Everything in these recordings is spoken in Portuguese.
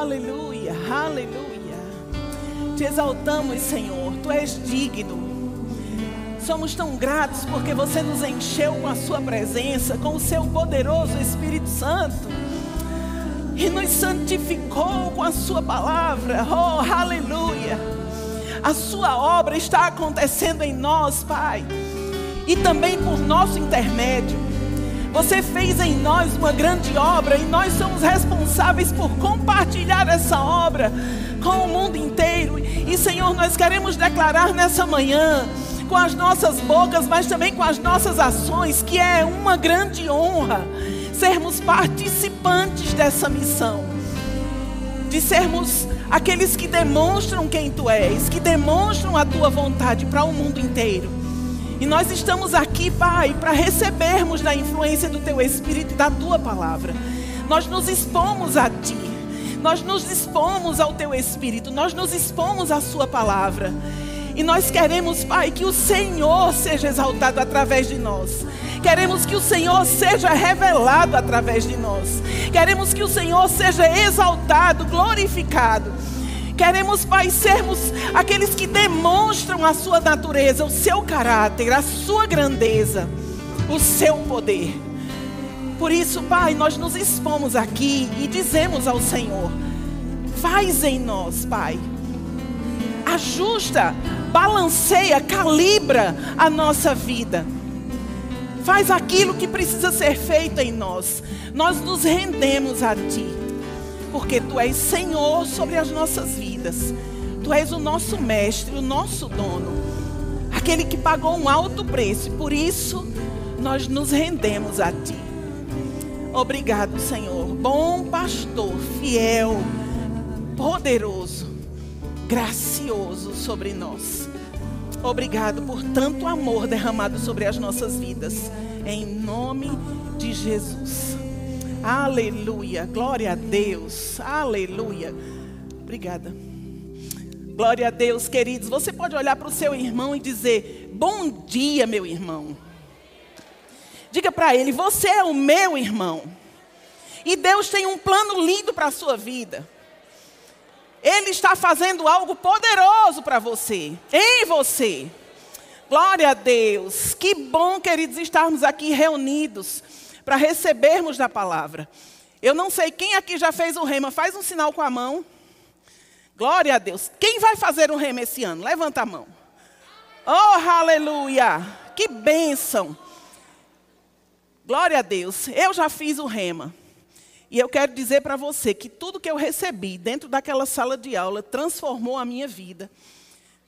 aleluia, aleluia. Te exaltamos, Senhor, tu és digno. Somos tão gratos porque você nos encheu com a sua presença, com o seu poderoso Espírito Santo. E nos santificou com a sua palavra. Oh, aleluia. A sua obra está acontecendo em nós, Pai. E também por nosso intermédio. Você fez em nós uma grande obra e nós somos responsáveis por compartilhar essa obra com o mundo inteiro. E Senhor, nós queremos declarar nessa manhã com as nossas bocas, mas também com as nossas ações, que é uma grande honra sermos participantes dessa missão, de sermos aqueles que demonstram quem tu és, que demonstram a tua vontade para o mundo inteiro. E nós estamos aqui, Pai, para recebermos da influência do teu Espírito da tua palavra. Nós nos expomos a ti. Nós nos expomos ao teu Espírito, nós nos expomos à Sua palavra. E nós queremos, Pai, que o Senhor seja exaltado através de nós. Queremos que o Senhor seja revelado através de nós. Queremos que o Senhor seja exaltado, glorificado. Queremos, Pai, sermos aqueles que demonstram a sua natureza, o seu caráter, a sua grandeza, o seu poder. Por isso, Pai, nós nos expomos aqui e dizemos ao Senhor: faz em nós, Pai, ajusta, balanceia, calibra a nossa vida. Faz aquilo que precisa ser feito em nós. Nós nos rendemos a Ti, porque Tu és Senhor sobre as nossas vidas. Tu és o nosso mestre, o nosso dono, aquele que pagou um alto preço. Por isso nós nos rendemos a Ti. Obrigado, Senhor. Bom pastor, fiel, poderoso gracioso sobre nós. Obrigado por tanto amor derramado sobre as nossas vidas. Em nome de Jesus. Aleluia. Glória a Deus. Aleluia. Obrigada. Glória a Deus, queridos. Você pode olhar para o seu irmão e dizer: Bom dia, meu irmão. Diga para ele: Você é o meu irmão. E Deus tem um plano lindo para a sua vida. Ele está fazendo algo poderoso para você, em você. Glória a Deus. Que bom, queridos, estarmos aqui reunidos para recebermos da palavra. Eu não sei quem aqui já fez o rema, faz um sinal com a mão. Glória a Deus. Quem vai fazer o rema esse ano? Levanta a mão. Oh, aleluia. Que bênção. Glória a Deus. Eu já fiz o rema. E eu quero dizer para você que tudo que eu recebi dentro daquela sala de aula transformou a minha vida,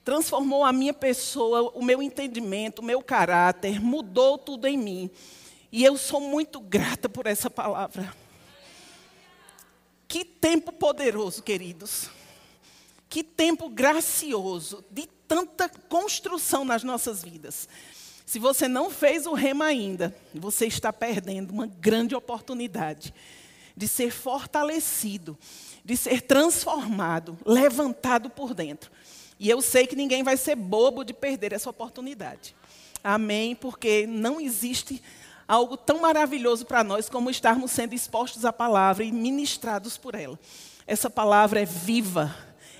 transformou a minha pessoa, o meu entendimento, o meu caráter, mudou tudo em mim. E eu sou muito grata por essa palavra. Que tempo poderoso, queridos. Que tempo gracioso de tanta construção nas nossas vidas. Se você não fez o rema ainda, você está perdendo uma grande oportunidade de ser fortalecido, de ser transformado, levantado por dentro. E eu sei que ninguém vai ser bobo de perder essa oportunidade. Amém? Porque não existe algo tão maravilhoso para nós como estarmos sendo expostos à palavra e ministrados por ela. Essa palavra é viva,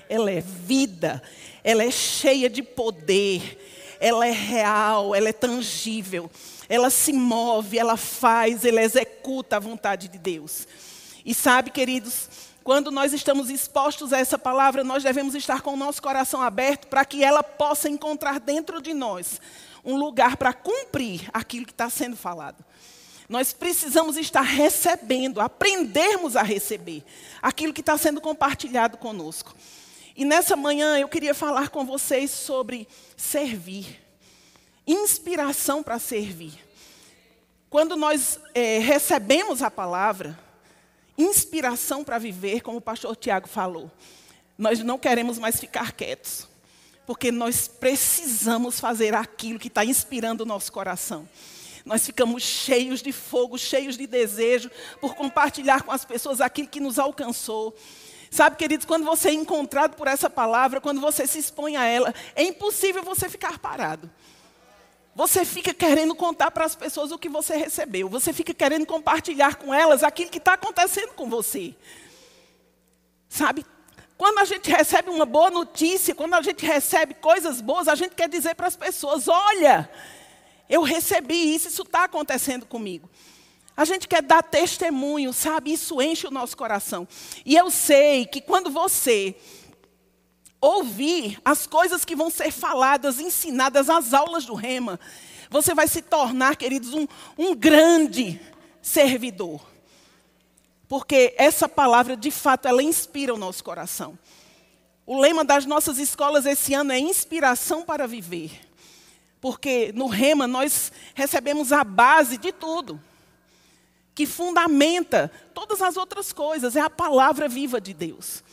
ela é vida, ela é cheia de poder, ela é real, ela é tangível, ela se move, ela faz, ela executa a vontade de Deus. E sabe, queridos, quando nós estamos expostos a essa palavra, nós devemos estar com o nosso coração aberto para que ela possa encontrar dentro de nós um lugar para cumprir aquilo que está sendo falado. Nós precisamos estar recebendo, aprendermos a receber aquilo que está sendo compartilhado conosco. E nessa manhã eu queria falar com vocês sobre servir, inspiração para servir. Quando nós é, recebemos a palavra, inspiração para viver, como o pastor Tiago falou. Nós não queremos mais ficar quietos, porque nós precisamos fazer aquilo que está inspirando o nosso coração. Nós ficamos cheios de fogo, cheios de desejo por compartilhar com as pessoas aquilo que nos alcançou. Sabe, queridos, quando você é encontrado por essa palavra, quando você se expõe a ela, é impossível você ficar parado. Você fica querendo contar para as pessoas o que você recebeu. Você fica querendo compartilhar com elas aquilo que está acontecendo com você. Sabe, quando a gente recebe uma boa notícia, quando a gente recebe coisas boas, a gente quer dizer para as pessoas: olha, eu recebi isso, isso está acontecendo comigo. A gente quer dar testemunho, sabe? Isso enche o nosso coração. E eu sei que quando você ouvir as coisas que vão ser faladas, ensinadas, as aulas do Rema, você vai se tornar, queridos, um, um grande servidor. Porque essa palavra, de fato, ela inspira o nosso coração. O lema das nossas escolas esse ano é inspiração para viver. Porque no Rema nós recebemos a base de tudo que fundamenta todas as outras coisas, é a palavra viva de Deus.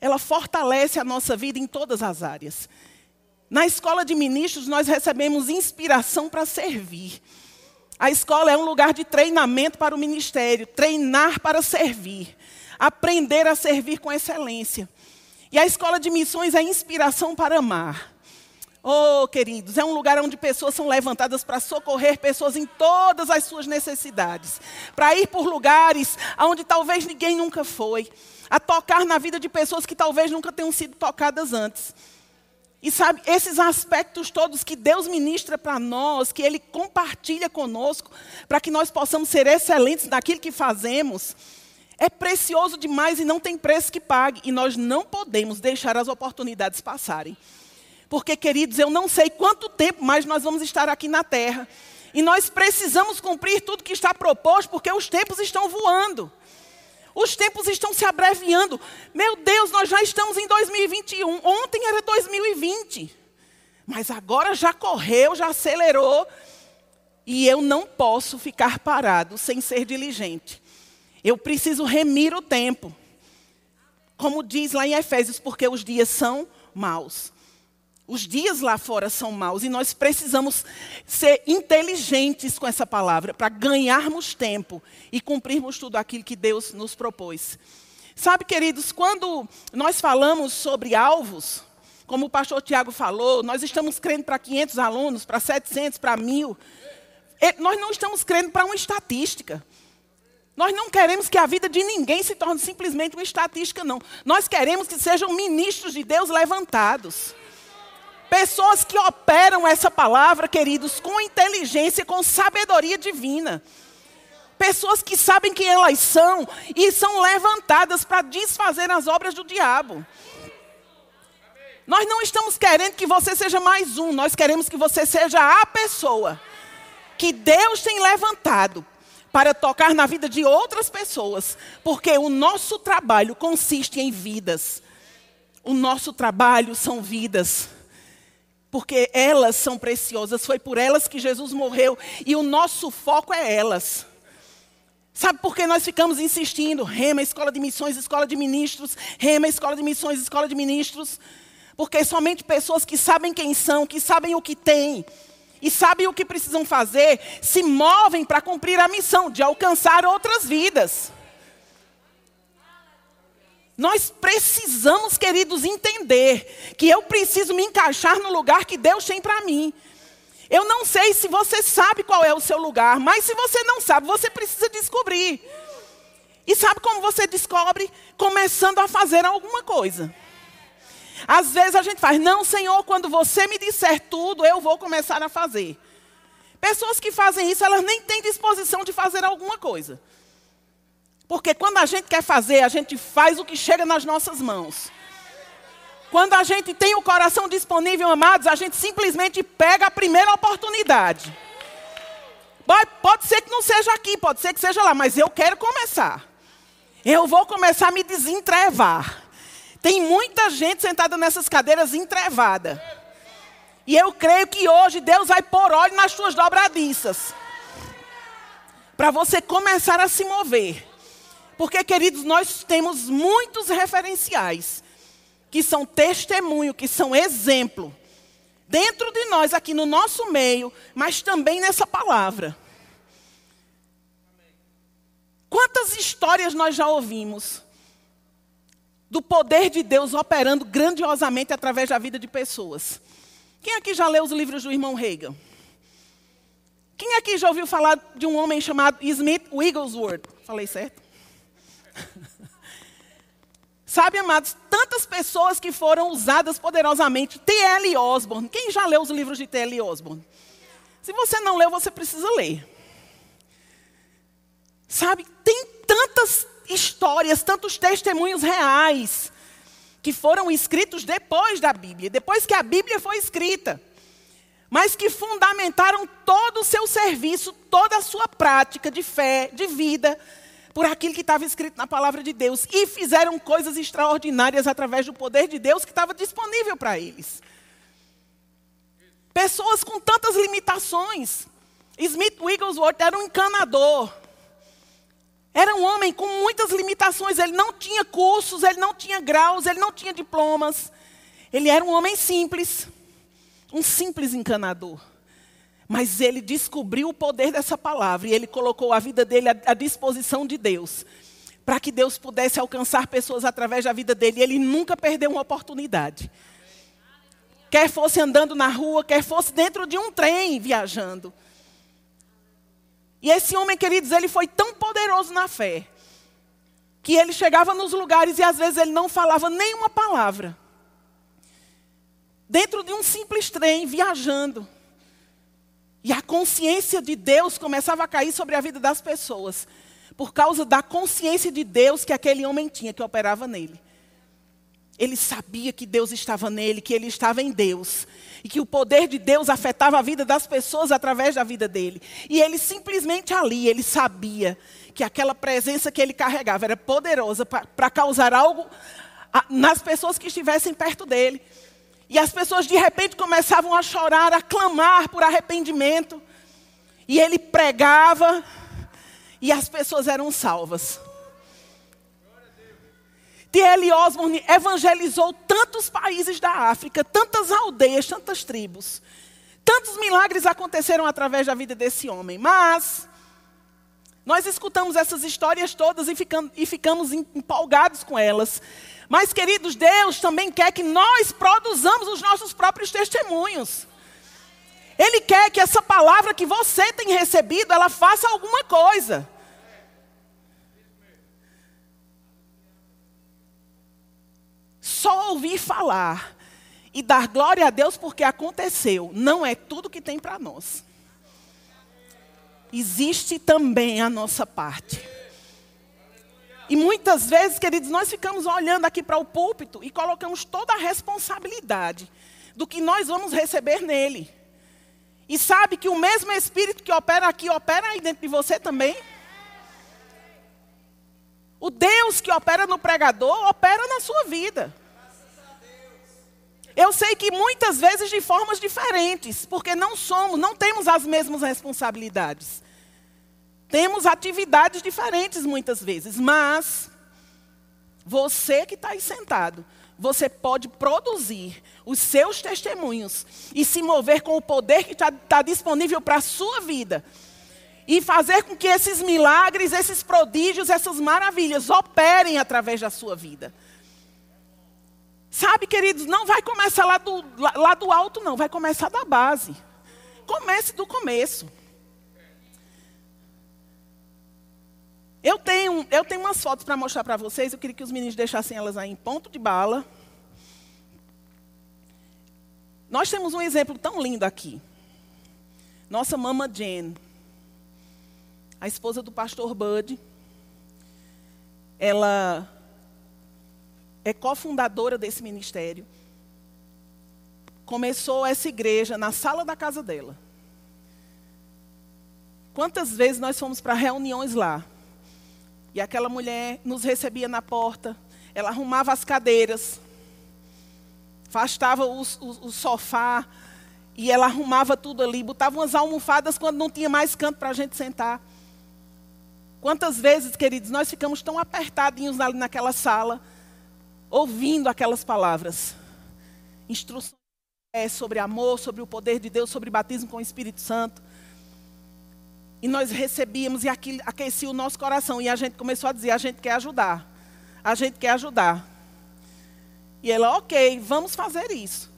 Ela fortalece a nossa vida em todas as áreas. Na escola de ministros, nós recebemos inspiração para servir. A escola é um lugar de treinamento para o ministério, treinar para servir, aprender a servir com excelência. E a escola de missões é inspiração para amar. Oh, queridos, é um lugar onde pessoas são levantadas para socorrer pessoas em todas as suas necessidades, para ir por lugares onde talvez ninguém nunca foi, a tocar na vida de pessoas que talvez nunca tenham sido tocadas antes. E sabe, esses aspectos todos que Deus ministra para nós, que Ele compartilha conosco, para que nós possamos ser excelentes naquilo que fazemos, é precioso demais e não tem preço que pague. E nós não podemos deixar as oportunidades passarem. Porque, queridos, eu não sei quanto tempo mais nós vamos estar aqui na terra. E nós precisamos cumprir tudo que está proposto, porque os tempos estão voando. Os tempos estão se abreviando. Meu Deus, nós já estamos em 2021. Ontem era 2020. Mas agora já correu, já acelerou. E eu não posso ficar parado sem ser diligente. Eu preciso remir o tempo. Como diz lá em Efésios, porque os dias são maus. Os dias lá fora são maus e nós precisamos ser inteligentes com essa palavra para ganharmos tempo e cumprirmos tudo aquilo que Deus nos propôs. Sabe, queridos, quando nós falamos sobre alvos, como o pastor Tiago falou, nós estamos crendo para 500 alunos, para 700, para 1000. Nós não estamos crendo para uma estatística. Nós não queremos que a vida de ninguém se torne simplesmente uma estatística, não. Nós queremos que sejam ministros de Deus levantados. Pessoas que operam essa palavra, queridos, com inteligência, com sabedoria divina. Pessoas que sabem quem elas são e são levantadas para desfazer as obras do diabo. Nós não estamos querendo que você seja mais um, nós queremos que você seja a pessoa que Deus tem levantado para tocar na vida de outras pessoas, porque o nosso trabalho consiste em vidas. O nosso trabalho são vidas porque elas são preciosas, foi por elas que Jesus morreu e o nosso foco é elas. Sabe por que nós ficamos insistindo? Rema, escola de missões, escola de ministros, rema, escola de missões, escola de ministros. Porque somente pessoas que sabem quem são, que sabem o que têm e sabem o que precisam fazer, se movem para cumprir a missão de alcançar outras vidas. Nós precisamos, queridos, entender que eu preciso me encaixar no lugar que Deus tem para mim. Eu não sei se você sabe qual é o seu lugar, mas se você não sabe, você precisa descobrir. E sabe como você descobre? Começando a fazer alguma coisa. Às vezes a gente faz, não, Senhor, quando você me disser tudo, eu vou começar a fazer. Pessoas que fazem isso, elas nem têm disposição de fazer alguma coisa. Porque quando a gente quer fazer, a gente faz o que chega nas nossas mãos. Quando a gente tem o coração disponível, amados, a gente simplesmente pega a primeira oportunidade. Pode ser que não seja aqui, pode ser que seja lá, mas eu quero começar. Eu vou começar a me desentrevar. Tem muita gente sentada nessas cadeiras entrevada. E eu creio que hoje Deus vai pôr óleo nas suas dobradiças. Para você começar a se mover. Porque, queridos, nós temos muitos referenciais que são testemunho, que são exemplo, dentro de nós, aqui no nosso meio, mas também nessa palavra. Quantas histórias nós já ouvimos do poder de Deus operando grandiosamente através da vida de pessoas? Quem aqui já leu os livros do irmão Reagan? Quem aqui já ouviu falar de um homem chamado Smith Wigglesworth? Falei certo? Sabe, amados, tantas pessoas que foram usadas poderosamente. T.L. Osborne. Quem já leu os livros de T.L. Osborne? Se você não leu, você precisa ler. Sabe, tem tantas histórias, tantos testemunhos reais que foram escritos depois da Bíblia, depois que a Bíblia foi escrita, mas que fundamentaram todo o seu serviço, toda a sua prática de fé, de vida, por aquilo que estava escrito na palavra de Deus e fizeram coisas extraordinárias através do poder de Deus que estava disponível para eles. Pessoas com tantas limitações. Smith Wigglesworth era um encanador. Era um homem com muitas limitações. Ele não tinha cursos, ele não tinha graus, ele não tinha diplomas. Ele era um homem simples. Um simples encanador. Mas ele descobriu o poder dessa palavra e ele colocou a vida dele à, disposição de Deus. Para que Deus pudesse alcançar pessoas através da vida dele. E ele nunca perdeu uma oportunidade. Quer fosse andando na rua, quer fosse dentro de um trem viajando. E esse homem, queridos, ele foi tão poderoso na fé. Que ele chegava nos lugares e às vezes ele não falava nenhuma palavra. Dentro de um simples trem, viajando. E a consciência de Deus começava a cair sobre a vida das pessoas, por causa da consciência de Deus que aquele homem tinha, que operava nele. Ele sabia que Deus estava nele, que ele estava em Deus. E que o poder de Deus afetava a vida das pessoas através da vida dele. E ele simplesmente ali, ele sabia que aquela presença que ele carregava era poderosa para causar algo nas pessoas que estivessem perto dele. E as pessoas de repente começavam a chorar, a clamar por arrependimento. E ele pregava e as pessoas eram salvas. T.L. Osborne evangelizou tantos países da África, tantas aldeias, tantas tribos. Tantos milagres aconteceram através da vida desse homem. Mas nós escutamos essas histórias todas e, e ficamos empolgados com elas. Mas, queridos, Deus também quer que nós produzamos os nossos próprios testemunhos. Ele quer que essa palavra que você tem recebido, ela faça alguma coisa. Só ouvir falar e dar glória a Deus porque aconteceu, não é tudo que tem para nós. Existe também a nossa parte. E muitas vezes, queridos, nós ficamos olhando aqui para o púlpito e colocamos toda a responsabilidade do que nós vamos receber nele. E sabe que o mesmo Espírito que opera aqui, opera aí dentro de você também? O Deus que opera no pregador, opera na sua vida. Eu sei que muitas vezes de formas diferentes, porque não somos, não temos as mesmas responsabilidades. Temos atividades diferentes muitas vezes, mas você que está aí sentado, você pode produzir os seus testemunhos e se mover com o poder que está tá disponível para a sua vida. E fazer com que esses milagres, esses prodígios, essas maravilhas operem através da sua vida. Sabe, queridos, não vai começar lá do, lá, lá do alto, não, vai começar da base. Comece do começo. Eu tenho, eu tenho umas fotos para mostrar para vocês. Eu queria que os meninos deixassem elas aí em ponto de bala. Nós temos um exemplo tão lindo aqui. Nossa mama Jen, a esposa do pastor Bud, ela é cofundadora desse ministério. Começou essa igreja na sala da casa dela. Quantas vezes nós fomos para reuniões lá? E aquela mulher nos recebia na porta, ela arrumava as cadeiras, afastava o, sofá, e ela arrumava tudo ali, botava umas almofadas quando não tinha mais canto para a gente sentar. Quantas vezes, queridos, nós ficamos tão apertadinhos ali naquela sala, ouvindo aquelas palavras. Instruções sobre amor, sobre o poder de Deus, sobre batismo com o Espírito Santo. E nós recebíamos e aquecia o nosso coração. E a gente começou a dizer: a gente quer ajudar. A gente quer ajudar. E ela, ok, vamos fazer isso.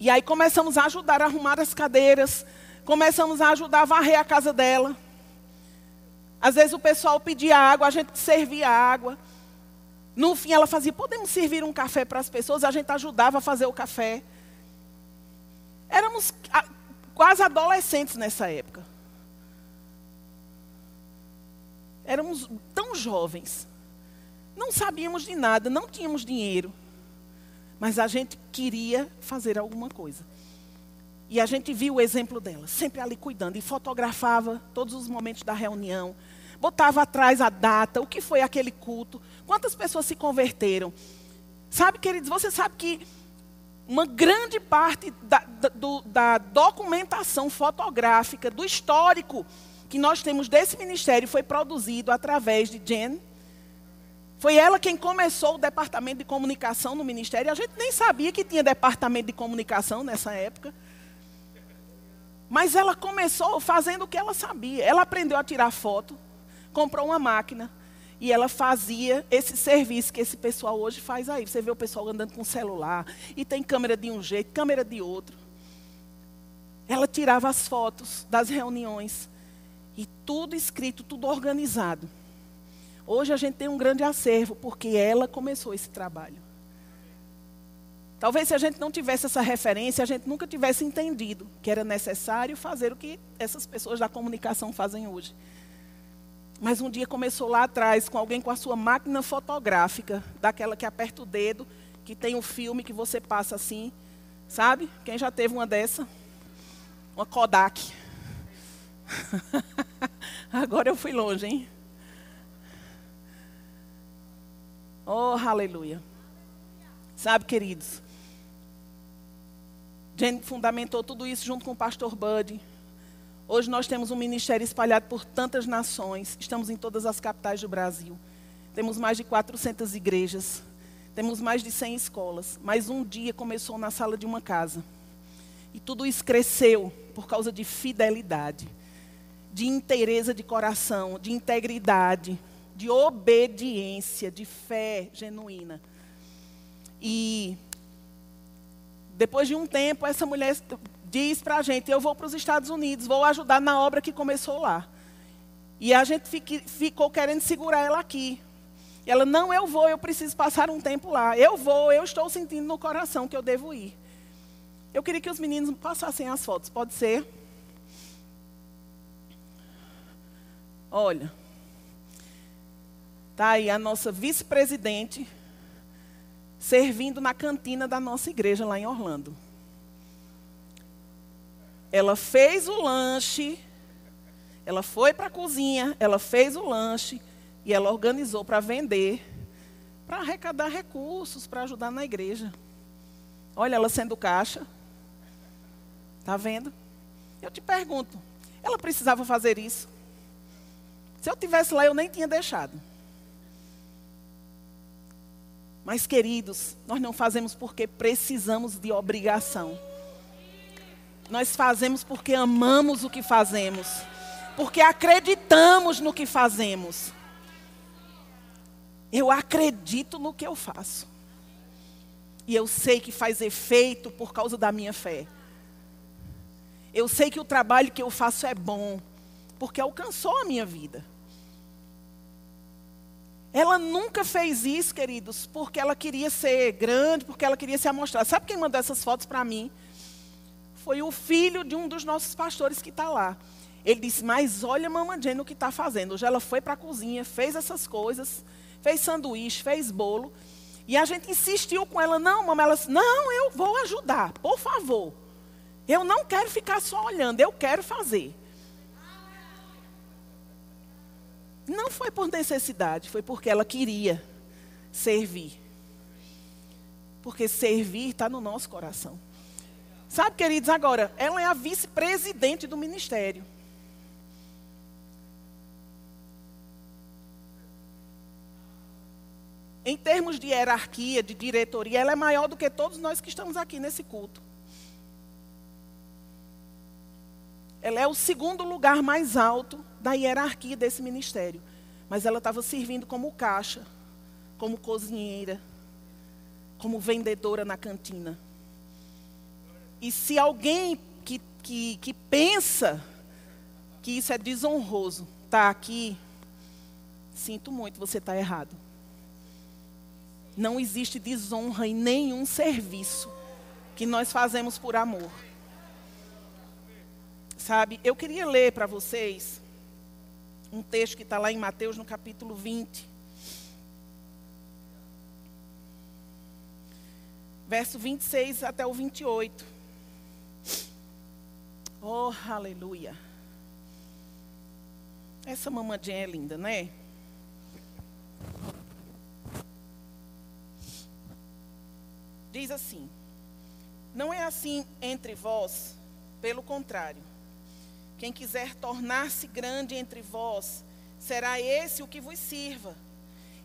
E aí começamos a ajudar a arrumar as cadeiras. Começamos a ajudar a varrer a casa dela. Às vezes o pessoal pedia água, a gente servia água. No fim, ela fazia: podemos servir um café para as pessoas? A gente ajudava a fazer o café. Éramos quase adolescentes nessa época. Éramos tão jovens. Não sabíamos de nada, não tínhamos dinheiro. Mas a gente queria fazer alguma coisa. E a gente viu o exemplo dela, sempre ali cuidando, e fotografava todos os momentos da reunião, botava atrás a data, o que foi aquele culto, quantas pessoas se converteram. Sabe, queridos, você sabe que uma grande parte da, da, do, da documentação fotográfica, do histórico que nós temos desse ministério foi produzido através de Jen. Foi ela quem começou o departamento de comunicação no ministério. A gente nem sabia que tinha departamento de comunicação nessa época. Mas ela começou fazendo o que ela sabia. Ela aprendeu a tirar foto, comprou uma máquina e ela fazia esse serviço que esse pessoal hoje faz aí. Você vê o pessoal andando com celular e tem câmera de um jeito, câmera de outro. Ela tirava as fotos das reuniões e tudo escrito, tudo organizado. Hoje a gente tem um grande acervo porque ela começou esse trabalho. Talvez se a gente não tivesse essa referência, a gente nunca tivesse entendido que era necessário fazer o que essas pessoas da comunicação fazem hoje. Mas um dia começou lá atrás com alguém com a sua máquina fotográfica, daquela que aperta o dedo, que tem um filme que você passa assim, sabe? Quem já teve uma dessa? Uma Kodak. Agora eu fui longe, hein? Oh, aleluia. Sabe, queridos, Jane fundamentou tudo isso junto com o pastor Buddy. Hoje nós temos um ministério espalhado por tantas nações. Estamos em todas as capitais do Brasil. Temos mais de 400 igrejas. Temos mais de 100 escolas. Mas um dia começou na sala de uma casa. E tudo isso cresceu por causa de fidelidade, de inteireza de coração, de integridade, de obediência, de fé genuína. E depois de um tempo, essa mulher diz para a gente: Eu vou para os Estados Unidos, vou ajudar na obra que começou lá. E a gente fique, ficou querendo segurar ela aqui. Ela: Não, eu vou, eu preciso passar um tempo lá. Eu vou, eu estou sentindo no coração que eu devo ir. Eu queria que os meninos passassem as fotos, pode ser? Olha, tá aí a nossa vice-presidente servindo na cantina da nossa igreja lá em Orlando. Ela fez o lanche, ela foi para a cozinha, ela fez o lanche e ela organizou para vender, para arrecadar recursos, para ajudar na igreja. Olha, ela sendo caixa. Está vendo? Eu te pergunto, ela precisava fazer isso? Se eu tivesse lá, eu nem tinha deixado. Mas, queridos, nós não fazemos porque precisamos de obrigação. Nós fazemos porque amamos o que fazemos. Porque acreditamos no que fazemos. Eu acredito no que eu faço. E eu sei que faz efeito por causa da minha fé. Eu sei que o trabalho que eu faço é bom, porque alcançou a minha vida. Ela nunca fez isso, queridos, porque ela queria ser grande, porque ela queria se amostrar. Sabe quem mandou essas fotos para mim? Foi o filho de um dos nossos pastores que está lá. Ele disse, mas olha mamãe Jane o que está fazendo. Hoje ela foi para a cozinha, fez essas coisas, fez sanduíche, fez bolo. E a gente insistiu com ela, não, mamãe. Ela disse, não, eu vou ajudar, por favor. Eu não quero ficar só olhando, eu quero fazer. Não foi por necessidade, foi porque ela queria servir. Porque servir está no nosso coração. Sabe, queridos, agora, ela é a vice-presidente do ministério. Em termos de hierarquia, de diretoria, ela é maior do que todos nós que estamos aqui nesse culto. Ela é o segundo lugar mais alto da hierarquia desse ministério. Mas ela estava servindo como caixa, como cozinheira, como vendedora na cantina. E se alguém que, que, que pensa que isso é desonroso, está aqui, sinto muito, você está errado. não existe desonra em nenhum serviço que nós fazemos por amor. Sabe, eu queria ler para vocês um texto que está lá em Mateus, no capítulo 20. Verso 26 até o 28. Oh, aleluia. Essa mamadinha é linda, né? Diz assim: Não é assim entre vós, pelo contrário. Quem quiser tornar-se grande entre vós, será esse o que vos sirva.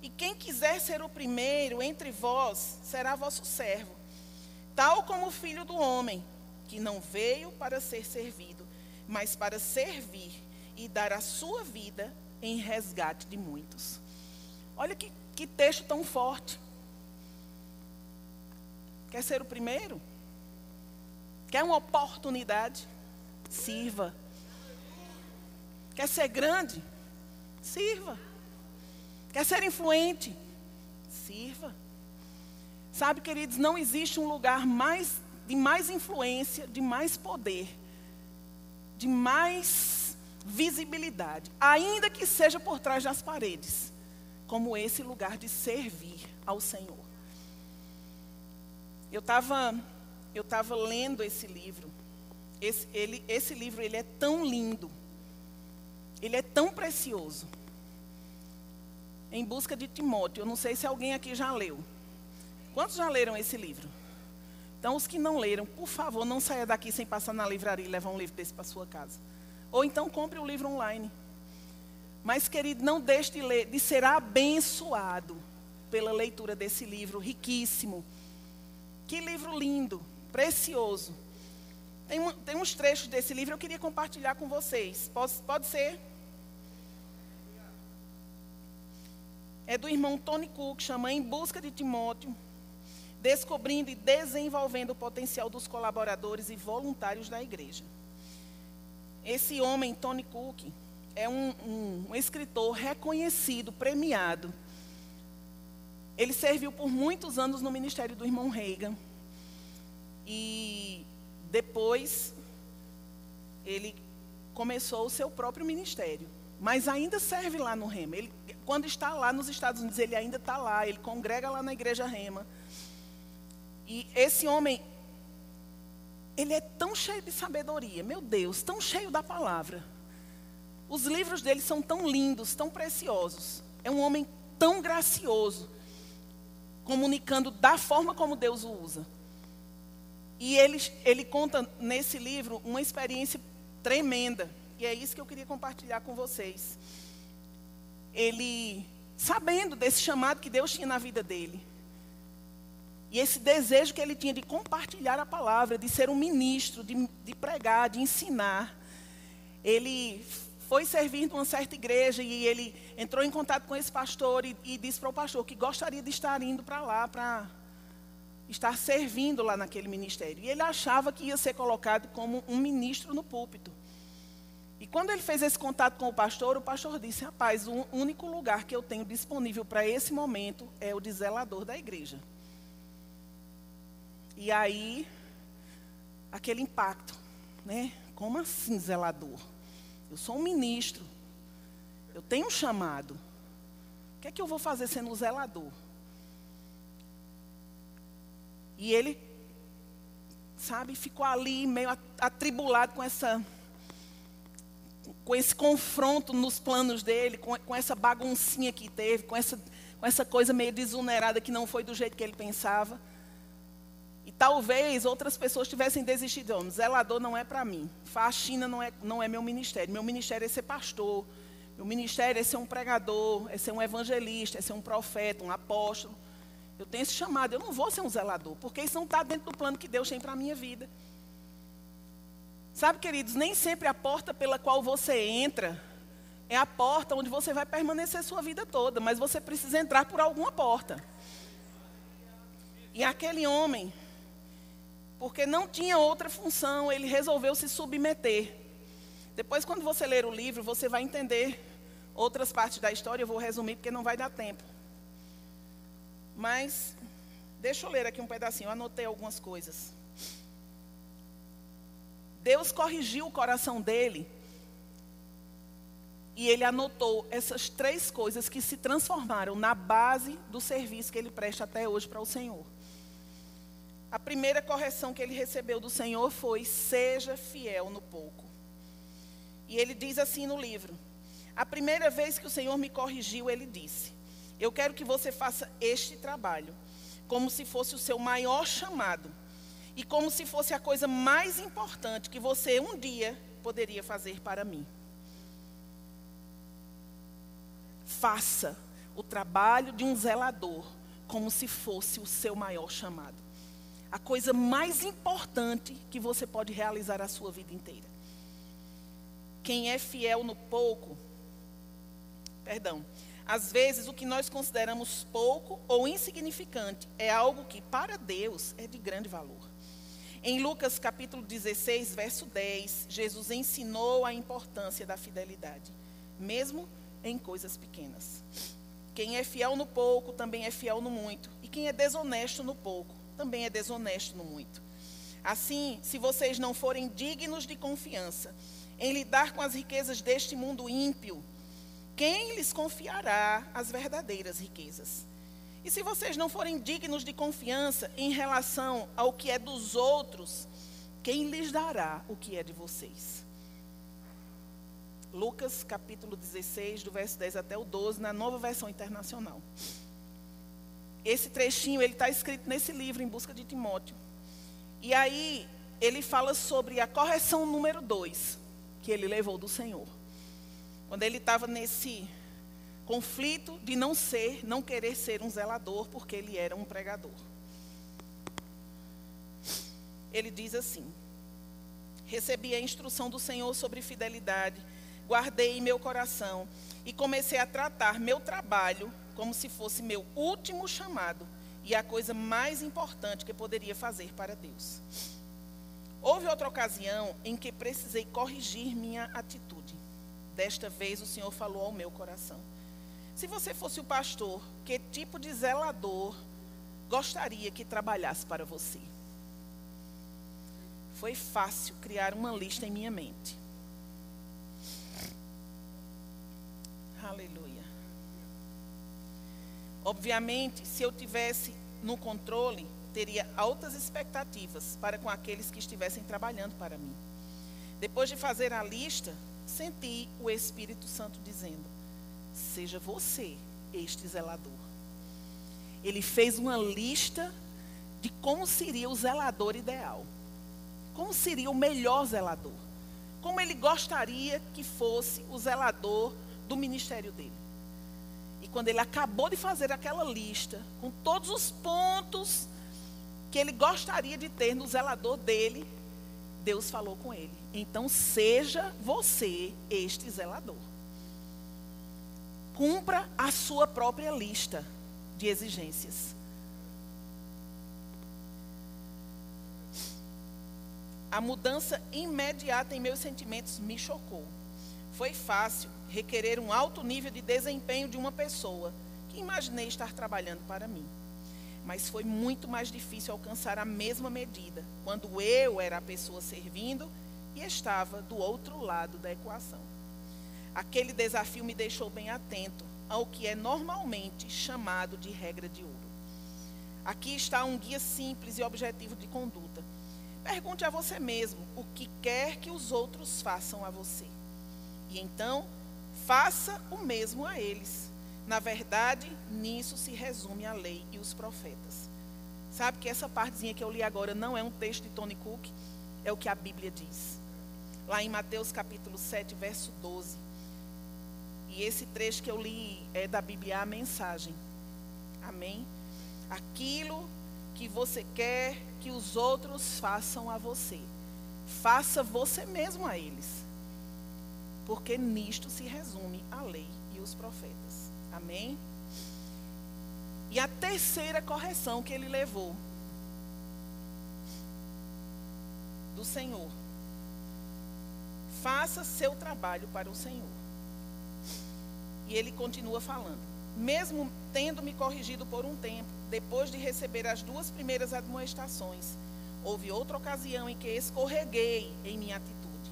E quem quiser ser o primeiro entre vós, será vosso servo. Tal como o filho do homem, que não veio para ser servido, mas para servir e dar a sua vida em resgate de muitos. Olha que, que texto tão forte. Quer ser o primeiro? Quer uma oportunidade? Sirva. Quer ser grande? Sirva. Quer ser influente? Sirva. Sabe, queridos, não existe um lugar mais de mais influência, de mais poder, de mais visibilidade, ainda que seja por trás das paredes, como esse lugar de servir ao Senhor. Eu estava eu tava lendo esse livro. Esse, ele, esse livro ele é tão lindo ele é tão precioso. Em busca de Timóteo. Eu não sei se alguém aqui já leu. Quantos já leram esse livro? Então, os que não leram, por favor, não saia daqui sem passar na livraria e levar um livro desse para sua casa. Ou então compre o livro online. Mas, querido, não deixe de ler, de ser abençoado pela leitura desse livro riquíssimo. Que livro lindo, precioso. Tem, tem uns trechos desse livro eu queria compartilhar com vocês. Pode, pode ser? É do irmão Tony Cook, chama Em Busca de Timóteo, descobrindo e desenvolvendo o potencial dos colaboradores e voluntários da igreja. Esse homem, Tony Cook, é um, um, um escritor reconhecido, premiado. Ele serviu por muitos anos no ministério do irmão Reagan. E depois ele começou o seu próprio ministério. Mas ainda serve lá no Rema. Ele quando está lá nos Estados Unidos, ele ainda está lá, ele congrega lá na igreja Rema. E esse homem, ele é tão cheio de sabedoria, meu Deus, tão cheio da palavra. Os livros dele são tão lindos, tão preciosos. É um homem tão gracioso, comunicando da forma como Deus o usa. E ele, ele conta nesse livro uma experiência tremenda. E é isso que eu queria compartilhar com vocês ele, sabendo desse chamado que Deus tinha na vida dele, e esse desejo que ele tinha de compartilhar a palavra, de ser um ministro, de, de pregar, de ensinar, ele foi servir numa certa igreja e ele entrou em contato com esse pastor e, e disse para o pastor que gostaria de estar indo para lá para estar servindo lá naquele ministério. E ele achava que ia ser colocado como um ministro no púlpito. E quando ele fez esse contato com o pastor, o pastor disse: Rapaz, o único lugar que eu tenho disponível para esse momento é o de zelador da igreja. E aí, aquele impacto, né? Como assim, zelador? Eu sou um ministro, eu tenho um chamado. O que é que eu vou fazer sendo zelador? E ele, sabe, ficou ali meio atribulado com essa com esse confronto nos planos dele, com, com essa baguncinha que teve, com essa, com essa coisa meio desunerada que não foi do jeito que ele pensava. E talvez outras pessoas tivessem desistido. Oh, zelador não é para mim. Faxina não é, não é meu ministério. Meu ministério é ser pastor. Meu ministério é ser um pregador, é ser um evangelista, é ser um profeta, um apóstolo. Eu tenho esse chamado. Eu não vou ser um zelador, porque isso não está dentro do plano que Deus tem para a minha vida. Sabe, queridos, nem sempre a porta pela qual você entra é a porta onde você vai permanecer sua vida toda, mas você precisa entrar por alguma porta. E aquele homem, porque não tinha outra função, ele resolveu se submeter. Depois, quando você ler o livro, você vai entender outras partes da história. Eu vou resumir porque não vai dar tempo. Mas, deixa eu ler aqui um pedacinho, eu anotei algumas coisas. Deus corrigiu o coração dele e ele anotou essas três coisas que se transformaram na base do serviço que ele presta até hoje para o Senhor. A primeira correção que ele recebeu do Senhor foi: seja fiel no pouco. E ele diz assim no livro: a primeira vez que o Senhor me corrigiu, ele disse: Eu quero que você faça este trabalho, como se fosse o seu maior chamado, e como se fosse a coisa mais importante que você um dia poderia fazer para mim. Faça o trabalho de um zelador como se fosse o seu maior chamado. A coisa mais importante que você pode realizar a sua vida inteira. Quem é fiel no pouco, perdão, às vezes o que nós consideramos pouco ou insignificante é algo que para Deus é de grande valor. Em Lucas capítulo 16, verso 10, Jesus ensinou a importância da fidelidade, mesmo em coisas pequenas. Quem é fiel no pouco também é fiel no muito. E quem é desonesto no pouco também é desonesto no muito. Assim, se vocês não forem dignos de confiança em lidar com as riquezas deste mundo ímpio, quem lhes confiará as verdadeiras riquezas? E se vocês não forem dignos de confiança em relação ao que é dos outros, quem lhes dará o que é de vocês? Lucas capítulo 16, do verso 10 até o 12, na nova versão internacional. Esse trechinho, ele está escrito nesse livro, Em Busca de Timóteo. E aí, ele fala sobre a correção número 2, que ele levou do Senhor. Quando ele estava nesse conflito de não ser, não querer ser um zelador, porque ele era um pregador. Ele diz assim: Recebi a instrução do Senhor sobre fidelidade guardei em meu coração e comecei a tratar meu trabalho como se fosse meu último chamado e a coisa mais importante que poderia fazer para Deus. Houve outra ocasião em que precisei corrigir minha atitude. Desta vez o Senhor falou ao meu coração: Se você fosse o pastor, que tipo de zelador gostaria que trabalhasse para você? Foi fácil criar uma lista em minha mente. Aleluia. Obviamente, se eu tivesse no controle, teria altas expectativas para com aqueles que estivessem trabalhando para mim. Depois de fazer a lista, senti o Espírito Santo dizendo: Seja você este zelador. Ele fez uma lista de como seria o zelador ideal. Como seria o melhor zelador. Como ele gostaria que fosse o zelador do ministério dele. E quando ele acabou de fazer aquela lista, com todos os pontos que ele gostaria de ter no zelador dele, Deus falou com ele: então seja você este zelador. Cumpra a sua própria lista de exigências. A mudança imediata em meus sentimentos me chocou. Foi fácil requerer um alto nível de desempenho de uma pessoa que imaginei estar trabalhando para mim. Mas foi muito mais difícil alcançar a mesma medida quando eu era a pessoa servindo e estava do outro lado da equação. Aquele desafio me deixou bem atento ao que é normalmente chamado de regra de ouro. Aqui está um guia simples e objetivo de conduta. Pergunte a você mesmo o que quer que os outros façam a você. E então, faça o mesmo a eles. Na verdade, nisso se resume a lei e os profetas. Sabe que essa partezinha que eu li agora não é um texto de Tony Cook, é o que a Bíblia diz. Lá em Mateus capítulo 7, verso 12. E esse trecho que eu li é da Bíblia a mensagem. Amém? Aquilo que você quer que os outros façam a você, faça você mesmo a eles porque nisto se resume a lei e os profetas. Amém? E a terceira correção que ele levou do Senhor. Faça seu trabalho para o Senhor. E ele continua falando. Mesmo tendo me corrigido por um tempo, depois de receber as duas primeiras admoestações, houve outra ocasião em que escorreguei em minha atitude.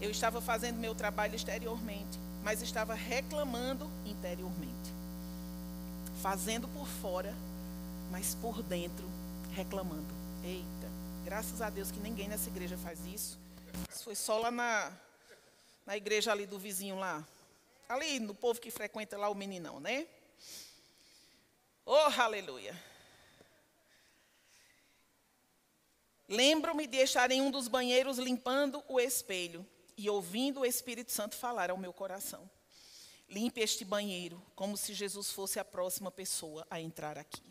Eu estava fazendo meu trabalho exteriormente, mas estava reclamando interiormente. Fazendo por fora, mas por dentro reclamando. Eita, graças a Deus que ninguém nessa igreja faz isso. Isso foi só lá na, na igreja ali do vizinho lá. Ali no povo que frequenta lá o meninão, né? Oh, aleluia. Lembro-me de estar em um dos banheiros limpando o espelho e ouvindo o Espírito Santo falar ao meu coração. Limpe este banheiro, como se Jesus fosse a próxima pessoa a entrar aqui.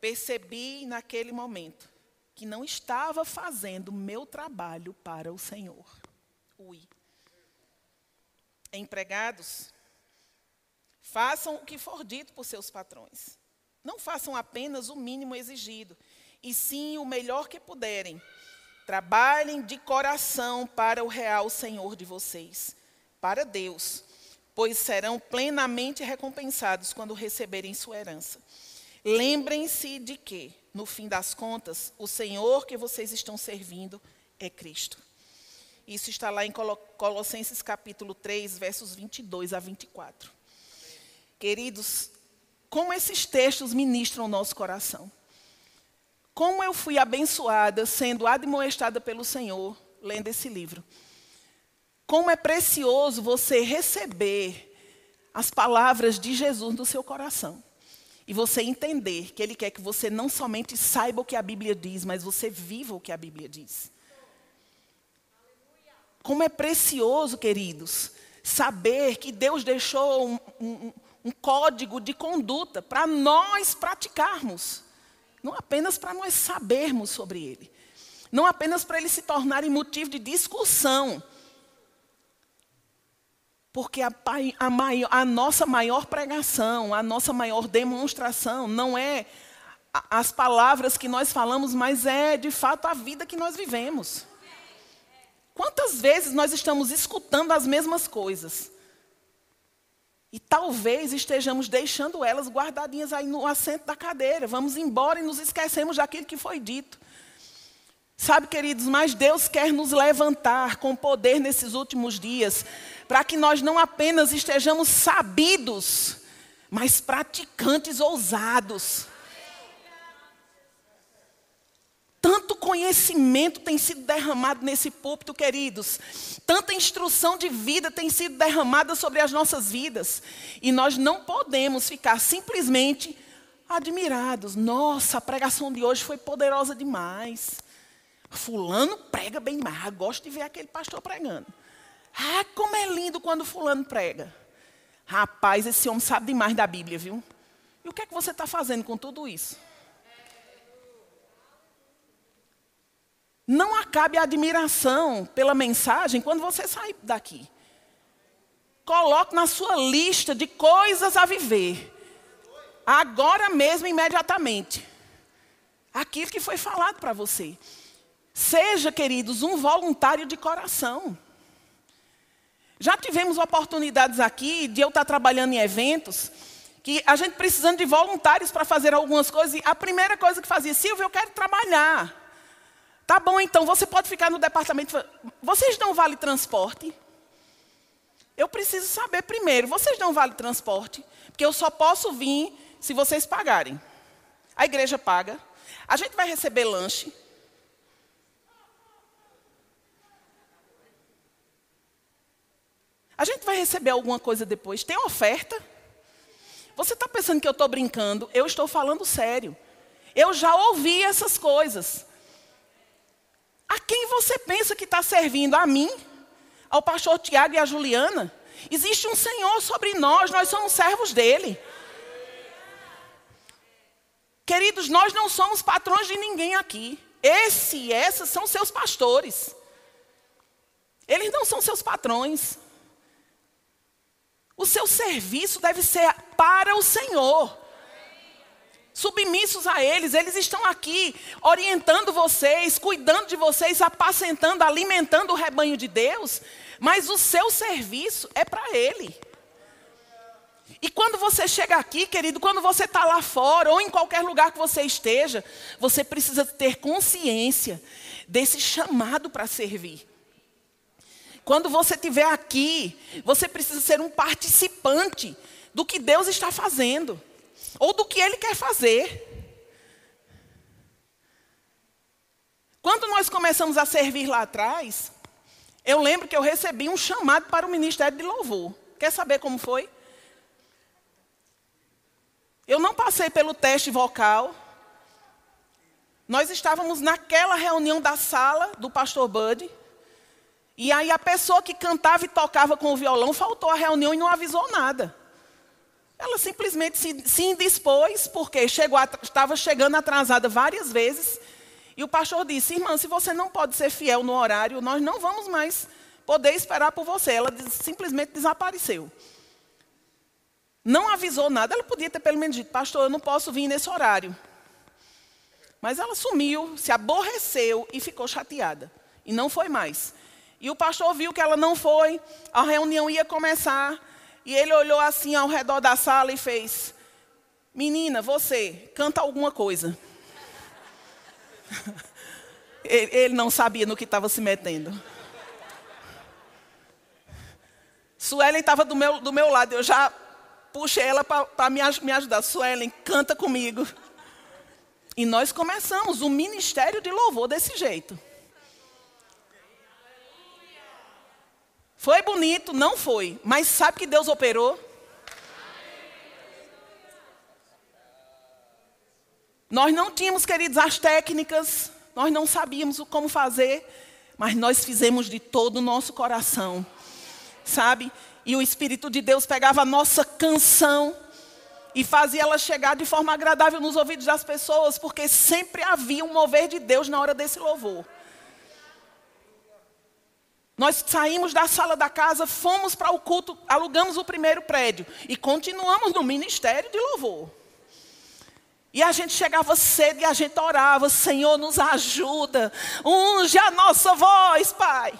Percebi naquele momento que não estava fazendo meu trabalho para o Senhor. Ui. Empregados, façam o que for dito por seus patrões. Não façam apenas o mínimo exigido, e sim o melhor que puderem. Trabalhem de coração para o real Senhor de vocês, para Deus, pois serão plenamente recompensados quando receberem sua herança. Lembrem-se de que, no fim das contas, o Senhor que vocês estão servindo é Cristo. Isso está lá em Colossenses capítulo 3, versos 22 a 24. Queridos, como esses textos ministram o nosso coração. Como eu fui abençoada sendo admoestada pelo Senhor lendo esse livro. Como é precioso você receber as palavras de Jesus no seu coração. E você entender que Ele quer que você não somente saiba o que a Bíblia diz, mas você viva o que a Bíblia diz. Como é precioso, queridos, saber que Deus deixou um, um, um código de conduta para nós praticarmos. Não apenas para nós sabermos sobre Ele. Não apenas para ele se tornar motivo de discussão, porque a, a, maior, a, nossa maior pregação, a nossa maior demonstração não é as palavras que nós falamos, mas é de fato a vida que nós vivemos. Quantas vezes nós estamos escutando as mesmas coisas? E talvez estejamos deixando elas guardadinhas aí no assento da cadeira. Vamos embora e nos esquecemos daquilo que foi dito. Sabe, queridos, mas Deus quer nos levantar com poder nesses últimos dias, para que nós não apenas estejamos sabidos, mas praticantes ousados. Tanto conhecimento tem sido derramado nesse púlpito, queridos. Tanta instrução de vida tem sido derramada sobre as nossas vidas. E nós não podemos ficar simplesmente admirados. Nossa, a pregação de hoje foi poderosa demais. Fulano prega bem mais. Eu gosto de ver aquele pastor pregando. Ah, como é lindo quando fulano prega. Rapaz, esse homem sabe demais da Bíblia, viu? E o que é que você está fazendo com tudo isso? Não acabe a admiração pela mensagem quando você sair daqui. Coloque na sua lista de coisas a viver. Agora mesmo, imediatamente. Aquilo que foi falado para você. Seja, queridos, um voluntário de coração. Já tivemos oportunidades aqui de eu estar trabalhando em eventos, que a gente precisando de voluntários para fazer algumas coisas, e a primeira coisa que fazia, Silvio, eu quero trabalhar. Tá bom, então, você pode ficar no departamento. Vocês dão vale transporte? Eu preciso saber primeiro, vocês dão vale transporte? Porque eu só posso vir se vocês pagarem. A igreja paga. A gente vai receber lanche. A gente vai receber alguma coisa depois. Tem oferta? Você está pensando que eu estou brincando? Eu estou falando sério. Eu já ouvi essas coisas. A quem você pensa que está servindo? A mim? Ao pastor Tiago e a Juliana? Existe um Senhor sobre nós, nós somos servos dele. Queridos, nós não somos patrões de ninguém aqui. Esse e essas são seus pastores. Eles não são seus patrões. O seu serviço deve ser para o Senhor. Submissos a eles, eles estão aqui orientando vocês, cuidando de vocês, apacentando, alimentando o rebanho de Deus, mas o seu serviço é para Ele. E quando você chega aqui, querido, quando você está lá fora ou em qualquer lugar que você esteja, você precisa ter consciência desse chamado para servir. Quando você estiver aqui, você precisa ser um participante do que Deus está fazendo, ou do que Ele quer fazer. Quando nós começamos a servir lá atrás, eu lembro que eu recebi um chamado para o ministério de louvor. Quer saber como foi? Eu não passei pelo teste vocal. Nós estávamos naquela reunião da sala do pastor Bud. E aí a pessoa que cantava e tocava com o violão faltou à reunião e não avisou nada. Ela simplesmente se, se indispôs, porque chegou, estava chegando atrasada várias vezes. E o pastor disse: Irmã, se você não pode ser fiel no horário, nós não vamos mais poder esperar por você. Ela simplesmente desapareceu. Não avisou nada. Ela podia ter pelo menos dito: Pastor, eu não posso vir nesse horário. Mas ela sumiu, se aborreceu e ficou chateada. E não foi mais. E o pastor viu que ela não foi, a reunião ia começar. E ele olhou assim ao redor da sala e fez: Menina, você, canta alguma coisa. ele, não sabia no que estava se metendo. Suelen estava do meu, do meu lado, eu já puxei ela para me, me ajudar. Suelen, canta comigo. E nós começamos o ministério de louvor desse jeito. Foi bonito? Não foi. Mas sabe que Deus operou? Nós não tínhamos, queridos, as técnicas, nós não sabíamos como fazer, mas nós fizemos de todo o nosso coração, sabe? E o Espírito de Deus pegava a nossa canção e fazia ela chegar de forma agradável nos ouvidos das pessoas, porque sempre havia um mover de Deus na hora desse louvor. Nós saímos da sala da casa, fomos para o culto, alugamos o primeiro prédio e continuamos no ministério de louvor. E a gente chegava cedo e a gente orava: Senhor, nos ajuda, unge a nossa voz, Pai,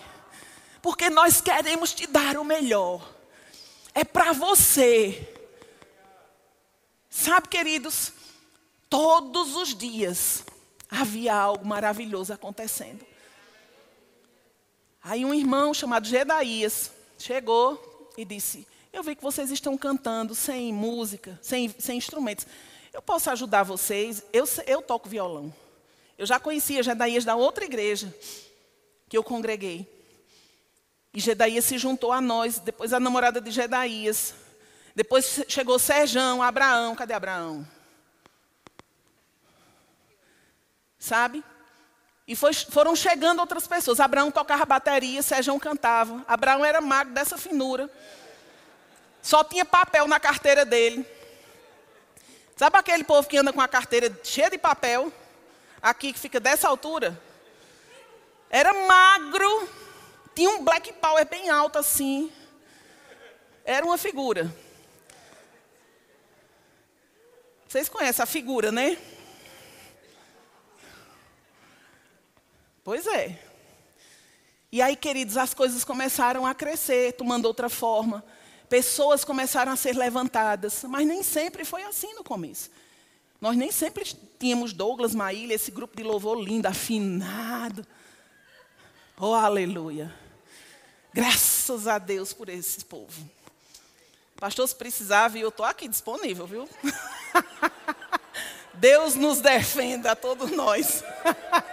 porque nós queremos te dar o melhor. É para você. Sabe, queridos, todos os dias havia algo maravilhoso acontecendo. Aí um irmão chamado Gedaías chegou e disse: Eu vi que vocês estão cantando sem música, sem, sem instrumentos. Eu posso ajudar vocês? Eu, eu toco violão. Eu já conhecia Gedaías da outra igreja que eu congreguei. E Gedaías se juntou a nós, depois a namorada de Gedaías. Depois chegou Serjão, Abraão. Cadê Abraão? Sabe? E foi, foram chegando outras pessoas. Abraão tocava bateria, Sérgio cantava. Abraão era magro dessa finura. Só tinha papel na carteira dele. Sabe aquele povo que anda com a carteira cheia de papel? Aqui que fica dessa altura? Era magro, tinha um black power bem alto assim. Era uma figura. Vocês conhecem a figura, né? Pois é. E aí, queridos, as coisas começaram a crescer, tomando outra forma. Pessoas começaram a ser levantadas, mas nem sempre foi assim no começo. Nós nem sempre tínhamos Douglas Maília, esse grupo de louvor lindo, afinado. Oh, aleluia. Graças a Deus por esse povo. Pastor, se precisar, eu estou aqui disponível, viu? Deus nos defenda a todos nós.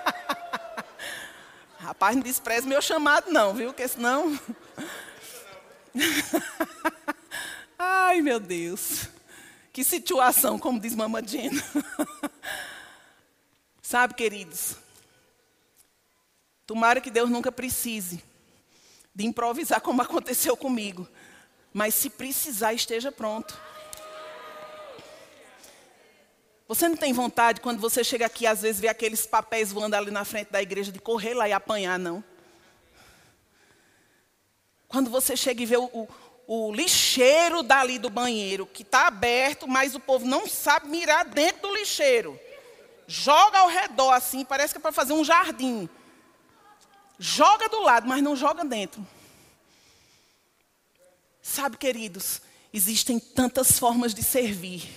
Rapaz, não despreze meu chamado, não, viu? Porque senão. Ai, meu Deus. Que situação, como diz Mamadina. Sabe, queridos? Tomara que Deus nunca precise de improvisar como aconteceu comigo. Mas se precisar, esteja pronto. Você não tem vontade, quando você chega aqui, às vezes, ver aqueles papéis voando ali na frente da igreja, de correr lá e apanhar, não? Quando você chega e vê o, o, o lixeiro dali do banheiro, que está aberto, mas o povo não sabe mirar dentro do lixeiro. Joga ao redor, assim, parece que é para fazer um jardim. Joga do lado, mas não joga dentro. Sabe, queridos, Existem tantas formas de servir.